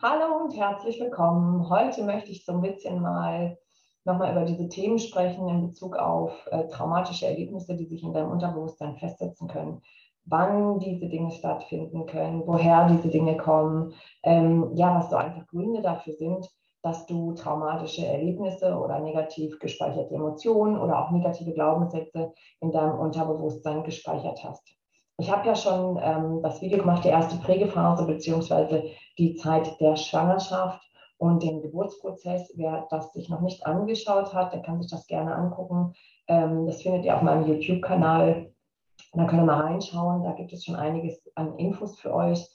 Hallo und herzlich willkommen. Heute möchte ich so ein bisschen mal nochmal über diese Themen sprechen in Bezug auf äh, traumatische Erlebnisse, die sich in deinem Unterbewusstsein festsetzen können. Wann diese Dinge stattfinden können, woher diese Dinge kommen, ähm, ja, was so einfach Gründe dafür sind, dass du traumatische Erlebnisse oder negativ gespeicherte Emotionen oder auch negative Glaubenssätze in deinem Unterbewusstsein gespeichert hast. Ich habe ja schon ähm, das Video gemacht, die erste Prägephase beziehungsweise die Zeit der Schwangerschaft und den Geburtsprozess. Wer das sich noch nicht angeschaut hat, der kann sich das gerne angucken. Ähm, das findet ihr auf meinem YouTube-Kanal. Da könnt ihr mal reinschauen. Da gibt es schon einiges an Infos für euch.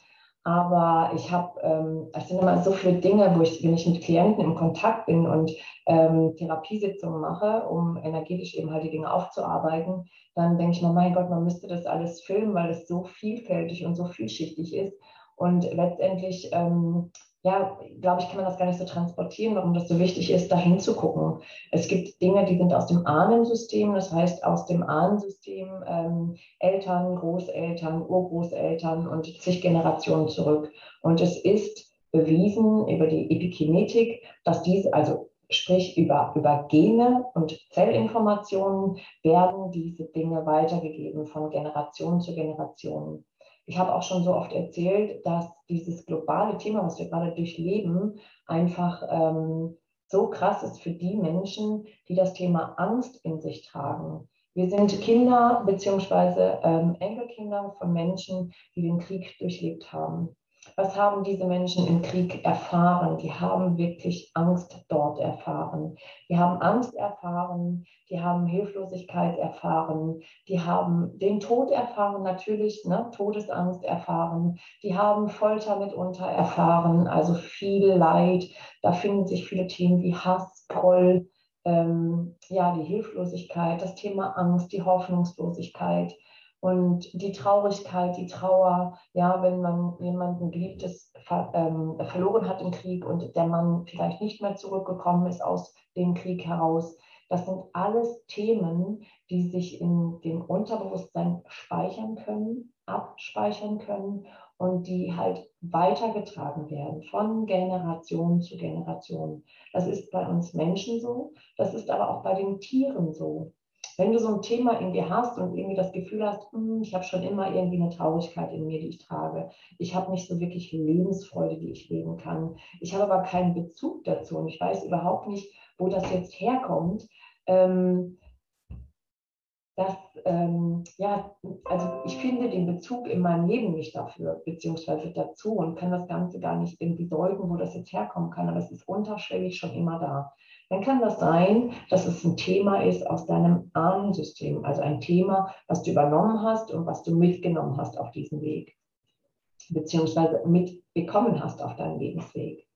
Aber ich habe, ähm, es sind immer so viele Dinge, wo ich, wenn ich mit Klienten im Kontakt bin und ähm, Therapiesitzungen mache, um energetisch eben halt die Dinge aufzuarbeiten, dann denke ich mir, mein Gott, man müsste das alles filmen, weil es so vielfältig und so vielschichtig ist. Und letztendlich ähm, ja, glaube ich, kann man das gar nicht so transportieren, warum das so wichtig ist, da hinzugucken. Es gibt Dinge, die sind aus dem Ahnensystem, das heißt aus dem Ahnensystem ähm, Eltern, Großeltern, Urgroßeltern und zig Generationen zurück. Und es ist bewiesen über die Epikinetik, dass diese, also sprich über, über Gene und Zellinformationen, werden diese Dinge weitergegeben von Generation zu Generation. Ich habe auch schon so oft erzählt, dass dieses globale Thema, was wir gerade durchleben, einfach ähm, so krass ist für die Menschen, die das Thema Angst in sich tragen. Wir sind Kinder bzw. Ähm, Enkelkinder von Menschen, die den Krieg durchlebt haben. Was haben diese Menschen im Krieg erfahren? Die haben wirklich Angst dort erfahren. Die haben Angst erfahren, die haben Hilflosigkeit erfahren, die haben den Tod erfahren, natürlich, ne? Todesangst erfahren, die haben Folter mitunter erfahren, also viel Leid. Da finden sich viele Themen wie Hass, Groll, ähm, ja, die Hilflosigkeit, das Thema Angst, die Hoffnungslosigkeit. Und die Traurigkeit, die Trauer, ja, wenn man jemanden Geliebtes ver, ähm, verloren hat im Krieg und der Mann vielleicht nicht mehr zurückgekommen ist aus dem Krieg heraus, das sind alles Themen, die sich in dem Unterbewusstsein speichern können, abspeichern können und die halt weitergetragen werden von Generation zu Generation. Das ist bei uns Menschen so, das ist aber auch bei den Tieren so. Wenn du so ein Thema in dir hast und irgendwie das Gefühl hast, hm, ich habe schon immer irgendwie eine Traurigkeit in mir, die ich trage, ich habe nicht so wirklich Lebensfreude, die ich leben kann, ich habe aber keinen Bezug dazu und ich weiß überhaupt nicht, wo das jetzt herkommt, ähm, dass, ähm, ja, also ich finde den Bezug in meinem Leben nicht dafür, beziehungsweise dazu und kann das Ganze gar nicht irgendwie deuten, wo das jetzt herkommen kann, aber es ist unterschwellig schon immer da dann kann das sein, dass es ein Thema ist aus deinem Ahnensystem, also ein Thema, was du übernommen hast und was du mitgenommen hast auf diesem Weg, beziehungsweise mitbekommen hast auf deinem Lebensweg.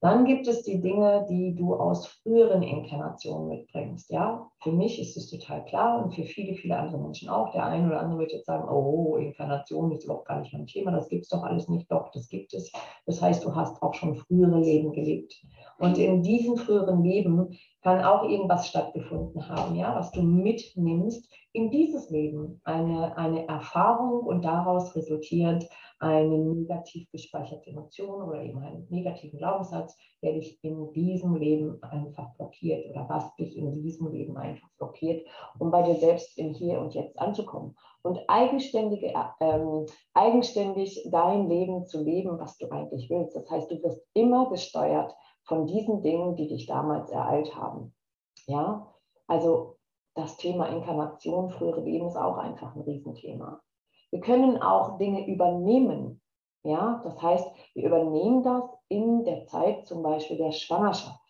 Dann gibt es die Dinge, die du aus früheren Inkarnationen mitbringst. Ja, für mich ist es total klar und für viele, viele andere Menschen auch. Der eine oder andere wird jetzt sagen, oh, Inkarnation ist überhaupt gar nicht mein Thema, das gibt es doch alles nicht. Doch, das gibt es. Das heißt, du hast auch schon frühere Leben gelebt. Und in diesem früheren Leben kann auch irgendwas stattgefunden haben, ja, was du mitnimmst in dieses Leben. Eine, eine Erfahrung und daraus resultiert eine negativ gespeicherte Emotion oder eben einen negativen Glaubenssatz, der dich in diesem Leben einfach blockiert oder was dich in diesem Leben einfach blockiert, um bei dir selbst im Hier und Jetzt anzukommen und eigenständige, ähm, eigenständig dein Leben zu leben, was du eigentlich willst. Das heißt, du wirst immer gesteuert von diesen Dingen, die dich damals ereilt haben. Ja, also das Thema Inkarnation, frühere Leben ist auch einfach ein Riesenthema. Wir können auch Dinge übernehmen. Ja, das heißt, wir übernehmen das in der Zeit zum Beispiel der Schwangerschaft.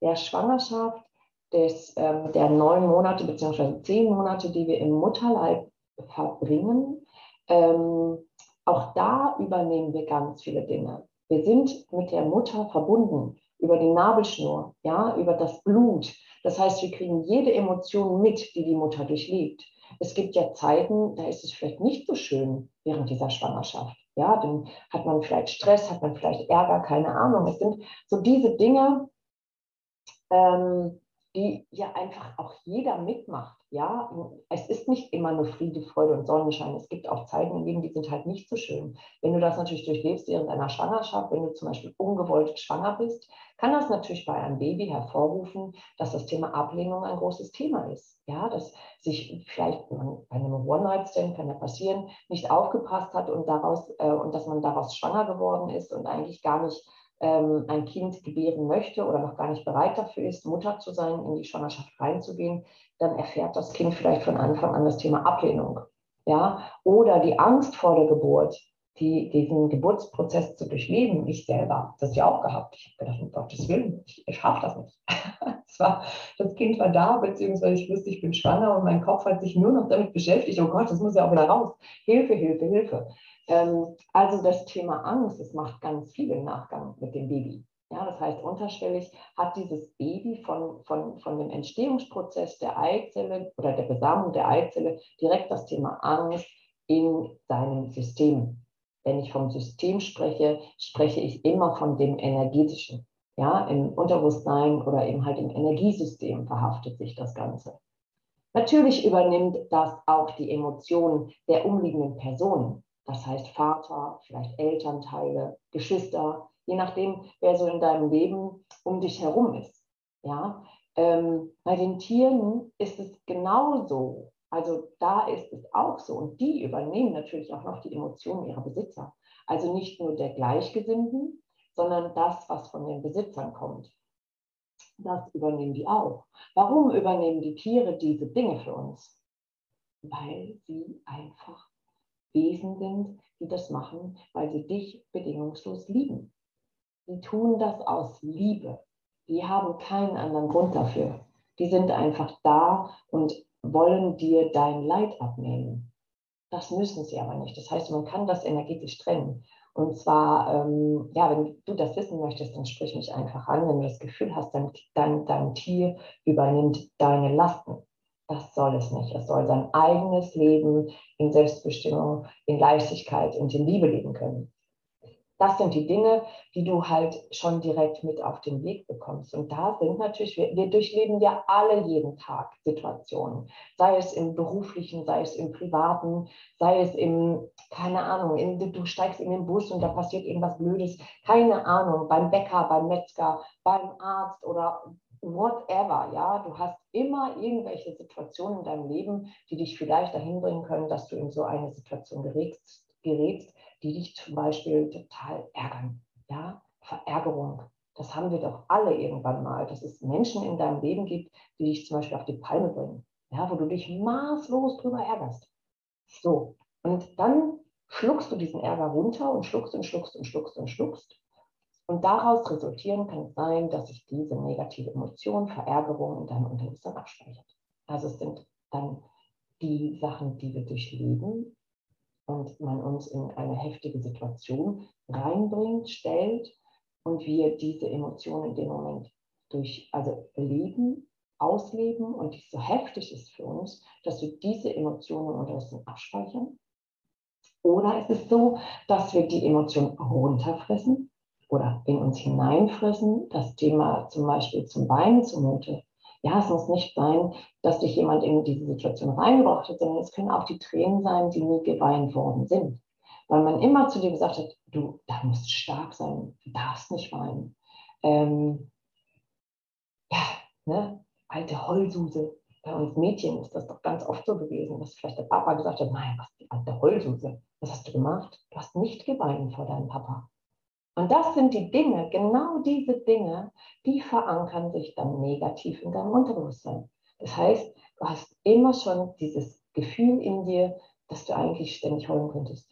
Der Schwangerschaft des, ähm, der neun Monate bzw. zehn Monate, die wir im Mutterleib verbringen. Ähm, auch da übernehmen wir ganz viele Dinge. Wir sind mit der Mutter verbunden über die Nabelschnur, ja, über das Blut. Das heißt, wir kriegen jede Emotion mit, die die Mutter durchlebt es gibt ja Zeiten, da ist es vielleicht nicht so schön während dieser Schwangerschaft. Ja, dann hat man vielleicht Stress, hat man vielleicht Ärger, keine Ahnung. Es sind so diese Dinge, ähm, die ja einfach auch jeder mitmacht. Ja, es ist nicht immer nur Friede, Freude und Sonnenschein. Es gibt auch Zeiten im Leben, die sind halt nicht so schön. Wenn du das natürlich durchlebst während einer Schwangerschaft, wenn du zum Beispiel ungewollt schwanger bist, kann das natürlich bei einem Baby hervorrufen, dass das Thema Ablehnung ein großes Thema ist. Ja, dass sich vielleicht bei einem One-Night-Stand kann ja passieren, nicht aufgepasst hat und daraus äh, und dass man daraus schwanger geworden ist und eigentlich gar nicht ähm, ein Kind gebären möchte oder noch gar nicht bereit dafür ist, Mutter zu sein, in die Schwangerschaft reinzugehen, dann erfährt das Kind vielleicht von Anfang an das Thema Ablehnung. Ja? Oder die Angst vor der Geburt, die, diesen Geburtsprozess zu durchleben, ich selber, das ja auch gehabt. Ich habe gedacht, um Gottes Willen, ich, ich schaffe das nicht. das, war, das Kind war da, beziehungsweise ich wusste, ich bin schwanger und mein Kopf hat sich nur noch damit beschäftigt, oh Gott, das muss ja auch wieder raus. Hilfe, Hilfe, Hilfe. Ähm, also das Thema Angst, das macht ganz viel im Nachgang mit dem Baby. Ja, das heißt, unterschwellig hat dieses Baby von, von, von dem Entstehungsprozess der Eizelle oder der Besamung der Eizelle direkt das Thema Angst in seinem System. Wenn ich vom System spreche, spreche ich immer von dem energetischen. Ja, im Unterbewusstsein oder eben halt im Energiesystem verhaftet sich das Ganze. Natürlich übernimmt das auch die Emotionen der umliegenden Personen. Das heißt Vater, vielleicht Elternteile, Geschwister, je nachdem, wer so in deinem Leben um dich herum ist. Ja, ähm, bei den Tieren ist es genauso. Also da ist es auch so. Und die übernehmen natürlich auch noch die Emotionen ihrer Besitzer. Also nicht nur der Gleichgesinnten, sondern das, was von den Besitzern kommt. Das übernehmen die auch. Warum übernehmen die Tiere diese Dinge für uns? Weil sie einfach Wesen sind, die das machen, weil sie dich bedingungslos lieben. Die tun das aus Liebe. Die haben keinen anderen Grund dafür. Die sind einfach da und wollen dir dein Leid abnehmen. Das müssen sie aber nicht. Das heißt, man kann das energetisch trennen. Und zwar, ähm, ja, wenn du das wissen möchtest, dann sprich mich einfach an. Wenn du das Gefühl hast, dein, dein, dein Tier übernimmt deine Lasten. Das soll es nicht. Es soll sein eigenes Leben in Selbstbestimmung, in Leichtigkeit und in Liebe leben können. Das sind die Dinge, die du halt schon direkt mit auf den Weg bekommst. Und da sind natürlich, wir, wir, durchleben ja alle jeden Tag Situationen, sei es im beruflichen, sei es im privaten, sei es im, keine Ahnung, in, du steigst in den Bus und da passiert irgendwas Blödes, keine Ahnung, beim Bäcker, beim Metzger, beim Arzt oder whatever, ja, du hast immer irgendwelche Situationen in deinem Leben, die dich vielleicht dahin bringen können, dass du in so eine Situation gerätst, gerätst die dich zum Beispiel total ärgern, ja, Verärgerung. Das haben wir doch alle irgendwann mal, dass es Menschen in deinem Leben gibt, die dich zum Beispiel auf die Palme bringen, ja, wo du dich maßlos drüber ärgerst. So, und dann schluckst du diesen Ärger runter und schluckst und schluckst und schluckst und schluckst und daraus resultieren kann es sein, dass sich diese negative Emotion, Verärgerung in deinem Unterbewusstsein abspeichert. Also es sind dann die Sachen, die wir durchleben und man uns in eine heftige Situation reinbringt, stellt und wir diese Emotionen in dem Moment durch, also leben, ausleben und die so heftig ist für uns, dass wir diese Emotionen unterdessen abspeichern. Oder ist es so, dass wir die Emotionen runterfressen oder in uns hineinfressen, das Thema zum Beispiel zum Weinen zumute. Ja, es muss nicht sein, dass dich jemand in diese Situation reingebracht hat, sondern es können auch die Tränen sein, die nie geweint worden sind. Weil man immer zu dir gesagt hat, du, da musst stark sein, du darfst nicht weinen. Ähm, ja, ne, alte Heulsuse. Bei uns Mädchen ist das doch ganz oft so gewesen, dass vielleicht der Papa gesagt hat, nein, was die alte Heulsuse, was hast du gemacht? Du hast nicht geweint vor deinem Papa. Und das sind die Dinge, genau diese Dinge, die verankern sich dann negativ in deinem Unterbewusstsein. Das heißt, du hast immer schon dieses Gefühl in dir, dass du eigentlich ständig heulen könntest.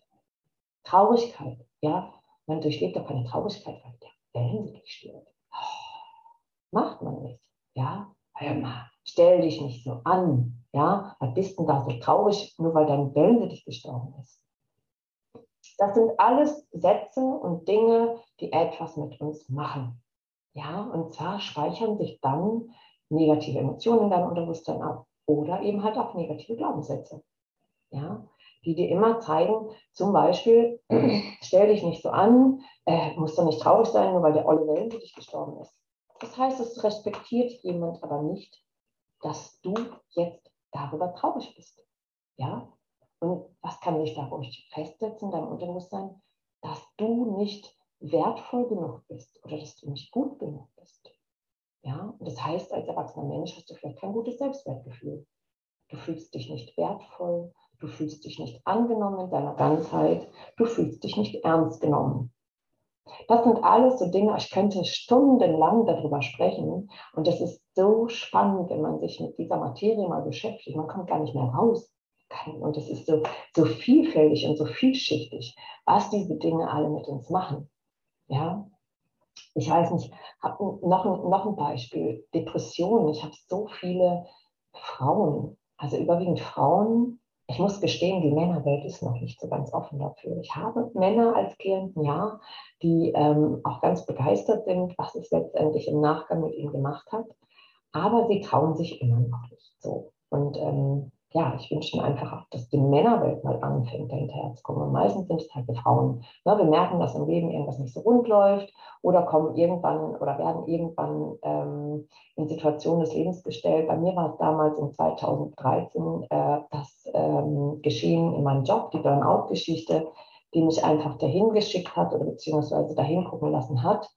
Traurigkeit, ja, man durchlebt doch keine Traurigkeit, weil der Wellensittich stirbt. Oh, macht man nicht, ja. Hör mal, stell dich nicht so an, ja. Was bist denn da so traurig, nur weil dein Wellensittich gestorben ist? Das sind alles Sätze und Dinge, die etwas mit uns machen. Ja, und zwar speichern sich dann negative Emotionen in deinem Unterbewusstsein ab oder eben halt auch negative Glaubenssätze. Ja, die dir immer zeigen, zum Beispiel, stell dich nicht so an, äh, musst du nicht traurig sein, nur weil der Olle Wellen für dich gestorben ist. Das heißt, es respektiert jemand aber nicht, dass du jetzt darüber traurig bist. Ja? Und was kann dich da ruhig festsetzen, dein Unterbewusstsein, dass du nicht wertvoll genug bist oder dass du nicht gut genug bist. Ja, und das heißt, als erwachsener Mensch hast du vielleicht kein gutes Selbstwertgefühl. Du fühlst dich nicht wertvoll, du fühlst dich nicht angenommen in deiner Ganzheit, du fühlst dich nicht ernst genommen. Das sind alles so Dinge, ich könnte stundenlang darüber sprechen und das ist so spannend, wenn man sich mit dieser Materie mal beschäftigt. Man kommt gar nicht mehr raus. Und es ist so, so vielfältig und so vielschichtig, was diese Dinge alle mit uns machen. Ja, ich weiß nicht, habe noch, ein, noch ein Beispiel, Depressionen. Ich habe so viele Frauen, also überwiegend Frauen. Ich muss gestehen, die Männerwelt ist noch nicht so ganz offen dafür. Ich habe Männer als Klienten, ja, die ähm, auch ganz begeistert sind, was es letztendlich im Nachgang mit ihnen gemacht hat. Aber sie trauen sich immer noch nicht so. Und ähm, ja, ich wünsche mir einfach dass die Männerwelt mal anfängt, dahinter zu kommen. Und meistens sind es halt die Frauen. Ne, wir merken, dass im Leben irgendwas nicht so rund läuft oder kommen irgendwann oder werden irgendwann ähm, in Situationen des Lebens gestellt. Bei mir war es damals in 2013 äh, das ähm, Geschehen in meinem Job, die Burnout-Geschichte, die mich einfach dahin geschickt hat oder beziehungsweise dahin gucken lassen hat,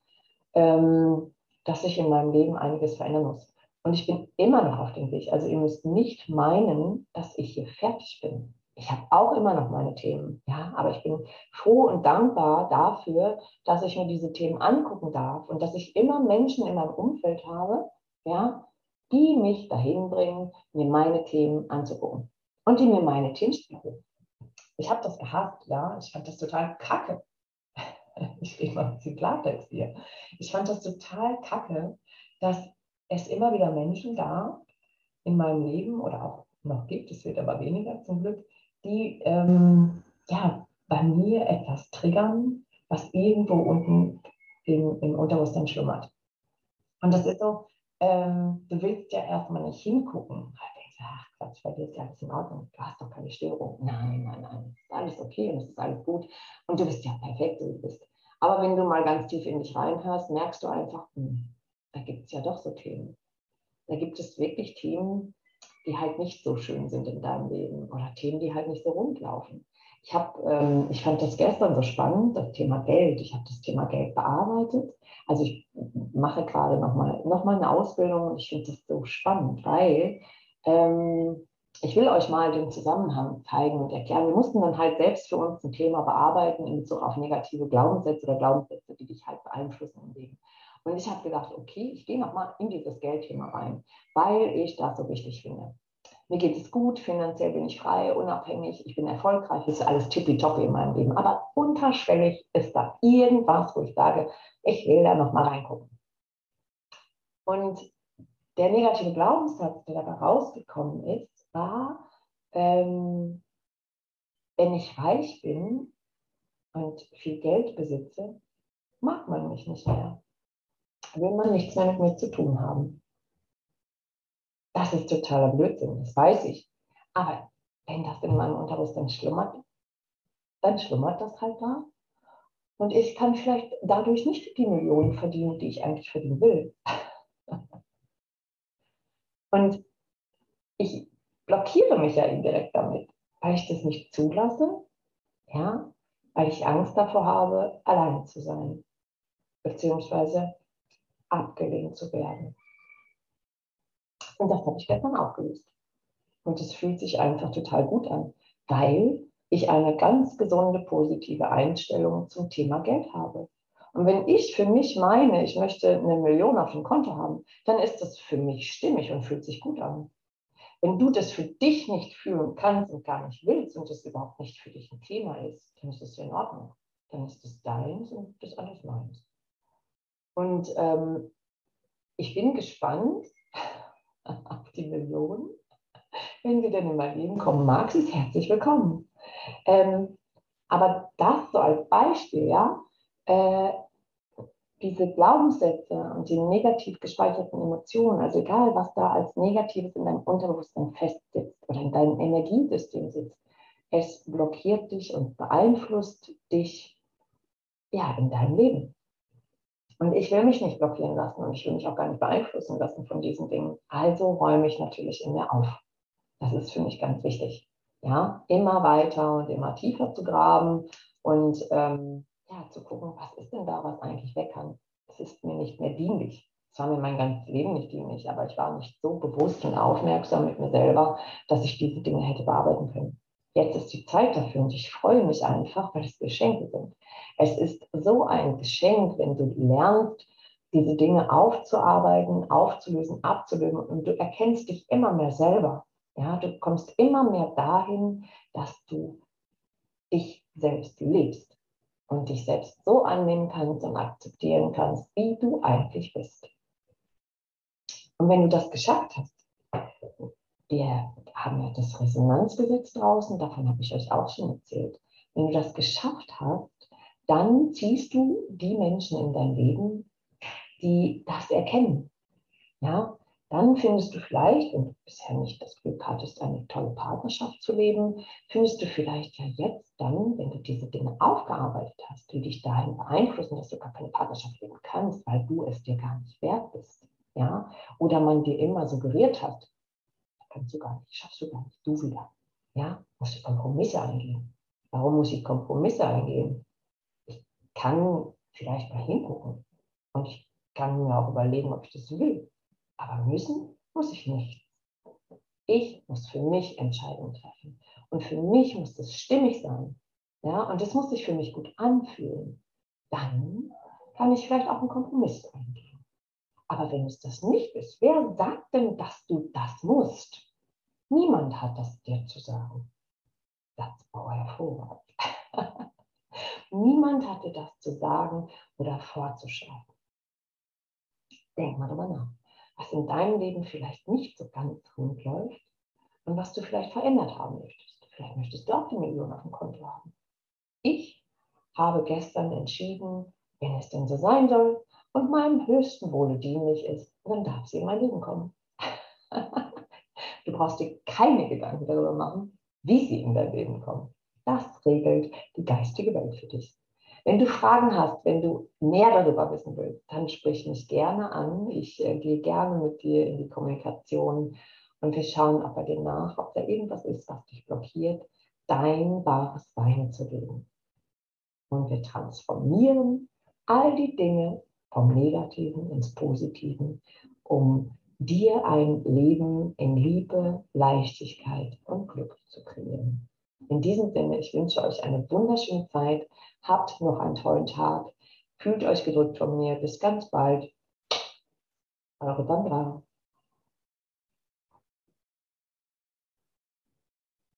ähm, dass sich in meinem Leben einiges verändern muss. Und ich bin immer noch auf dem Weg. Also ihr müsst nicht meinen, dass ich hier fertig bin. Ich habe auch immer noch meine Themen, ja, aber ich bin froh und dankbar dafür, dass ich mir diese Themen angucken darf und dass ich immer Menschen in meinem Umfeld habe, ja, die mich dahin bringen, mir meine Themen anzugucken und die mir meine Themen spiegeln. Ich habe das gehasst, ja, ich fand das total kacke. Ich rede mal ein bisschen Klartext hier. Ich fand das total kacke, dass es immer wieder Menschen gab in meinem Leben oder auch noch gibt, es wird aber weniger zum Glück, die ähm, ja, bei mir etwas triggern, was irgendwo unten im, im Unterbewusstsein schlummert. Und das ist so, ähm, du willst ja erstmal nicht hingucken. Ach Quatsch, bei dir ist ja alles in Ordnung. Du hast doch keine Störung. Nein, nein, nein. Ist alles okay und es ist alles gut. Und du bist ja perfekt, so wie du bist. Aber wenn du mal ganz tief in dich reinhörst, merkst du einfach, hm, da gibt es ja doch so Themen. Da gibt es wirklich Themen, die halt nicht so schön sind in deinem Leben oder Themen, die halt nicht so rund laufen. Ich, hab, ähm, ich fand das gestern so spannend, das Thema Geld. Ich habe das Thema Geld bearbeitet. Also ich mache gerade nochmal noch mal eine Ausbildung und ich finde das so spannend, weil ähm, ich will euch mal den Zusammenhang zeigen und erklären. Wir mussten dann halt selbst für uns ein Thema bearbeiten in Bezug auf negative Glaubenssätze oder Glaubenssätze, die dich halt beeinflussen im Leben. Und ich habe gedacht, okay, ich gehe nochmal in dieses Geldthema rein, weil ich das so wichtig finde. Mir geht es gut, finanziell bin ich frei, unabhängig, ich bin erfolgreich, ist alles tippitoppi in meinem Leben. Aber unterschwellig ist da irgendwas, wo ich sage, ich will da nochmal reingucken. Und der negative Glaubenssatz, der dabei rausgekommen ist, war, ähm, wenn ich reich bin und viel Geld besitze, mag man mich nicht mehr will man nichts mehr mit mir zu tun haben. Das ist totaler Blödsinn, das weiß ich. Aber wenn das in meinem Unterbewusstsein schlummert, dann schlummert das halt da. Und ich kann vielleicht dadurch nicht die Millionen verdienen, die ich eigentlich verdienen will. Und ich blockiere mich ja indirekt damit, weil ich das nicht zulasse, ja, weil ich Angst davor habe, alleine zu sein. Beziehungsweise abgelehnt zu werden. Und das habe ich gestern aufgelöst. Und es fühlt sich einfach total gut an, weil ich eine ganz gesunde, positive Einstellung zum Thema Geld habe. Und wenn ich für mich meine, ich möchte eine Million auf dem Konto haben, dann ist das für mich stimmig und fühlt sich gut an. Wenn du das für dich nicht fühlen kannst und gar nicht willst und das überhaupt nicht für dich ein Thema ist, dann ist das in Ordnung. Dann ist das deins und das alles meins. Und ähm, ich bin gespannt auf die Millionen. Wenn sie denn in mein Leben kommen sie ist herzlich willkommen. Ähm, aber das so als Beispiel, ja, äh, diese Glaubenssätze und die negativ gespeicherten Emotionen, also egal, was da als Negatives in deinem Unterbewusstsein festsitzt oder in deinem Energiesystem sitzt, es blockiert dich und beeinflusst dich ja in deinem Leben. Und ich will mich nicht blockieren lassen und ich will mich auch gar nicht beeinflussen lassen von diesen Dingen. Also räume ich natürlich in mir auf. Das ist für mich ganz wichtig. Ja, immer weiter und immer tiefer zu graben und ähm, ja, zu gucken, was ist denn da, was eigentlich weg kann. Es ist mir nicht mehr dienlich. Es war mir mein ganzes Leben nicht dienlich, aber ich war nicht so bewusst und aufmerksam mit mir selber, dass ich diese Dinge hätte bearbeiten können. Jetzt ist die Zeit dafür und ich freue mich einfach, weil es Geschenke sind. Es ist so ein Geschenk, wenn du lernst, diese Dinge aufzuarbeiten, aufzulösen, abzulösen und du erkennst dich immer mehr selber. Ja, du kommst immer mehr dahin, dass du dich selbst lebst und dich selbst so annehmen kannst und akzeptieren kannst, wie du eigentlich bist. Und wenn du das geschafft hast, wir haben ja das Resonanzgesetz draußen, davon habe ich euch auch schon erzählt. Wenn du das geschafft hast, dann ziehst du die Menschen in dein Leben, die das erkennen. Ja, dann findest du vielleicht, wenn du bisher nicht das Glück hattest, eine tolle Partnerschaft zu leben, findest du vielleicht ja jetzt dann, wenn du diese Dinge aufgearbeitet hast, die dich dahin beeinflussen, dass du gar keine Partnerschaft leben kannst, weil du es dir gar nicht wert bist. Ja? Oder man dir immer suggeriert hat, kannst du gar nicht, schaffst du gar nicht, du wieder. Ja, musst du Kompromisse eingehen. Warum muss ich Kompromisse eingehen? Ich kann vielleicht mal hingucken und ich kann mir auch überlegen, ob ich das will. Aber müssen muss ich nicht. Ich muss für mich Entscheidungen treffen. Und für mich muss das stimmig sein. Ja, und das muss sich für mich gut anfühlen. Dann kann ich vielleicht auch einen Kompromiss eingehen. Aber wenn es das nicht ist, wer sagt denn, dass du das musst? Niemand hat das dir zu sagen. Satzbau hervorragend. Niemand hat dir das zu sagen oder vorzuschlagen. Denk mal drüber nach, was in deinem Leben vielleicht nicht so ganz rund läuft und was du vielleicht verändert haben möchtest. Vielleicht möchtest du auch die Million auf dem Konto haben. Ich habe gestern entschieden, wenn es denn so sein soll, und meinem höchsten Wohle dienlich ist, dann darf sie in mein Leben kommen. du brauchst dir keine Gedanken darüber machen, wie sie in dein Leben kommen. Das regelt die geistige Welt für dich. Wenn du Fragen hast, wenn du mehr darüber wissen willst, dann sprich mich gerne an. Ich äh, gehe gerne mit dir in die Kommunikation und wir schauen auch bei dir nach, ob da irgendwas ist, was dich blockiert, dein wahres Sein zu leben. Und wir transformieren all die Dinge, vom Negativen ins Positiven, um dir ein Leben in Liebe, Leichtigkeit und Glück zu kreieren. In diesem Sinne, ich wünsche euch eine wunderschöne Zeit. Habt noch einen tollen Tag. Fühlt euch gedrückt von mir. Bis ganz bald. Eure Sandra.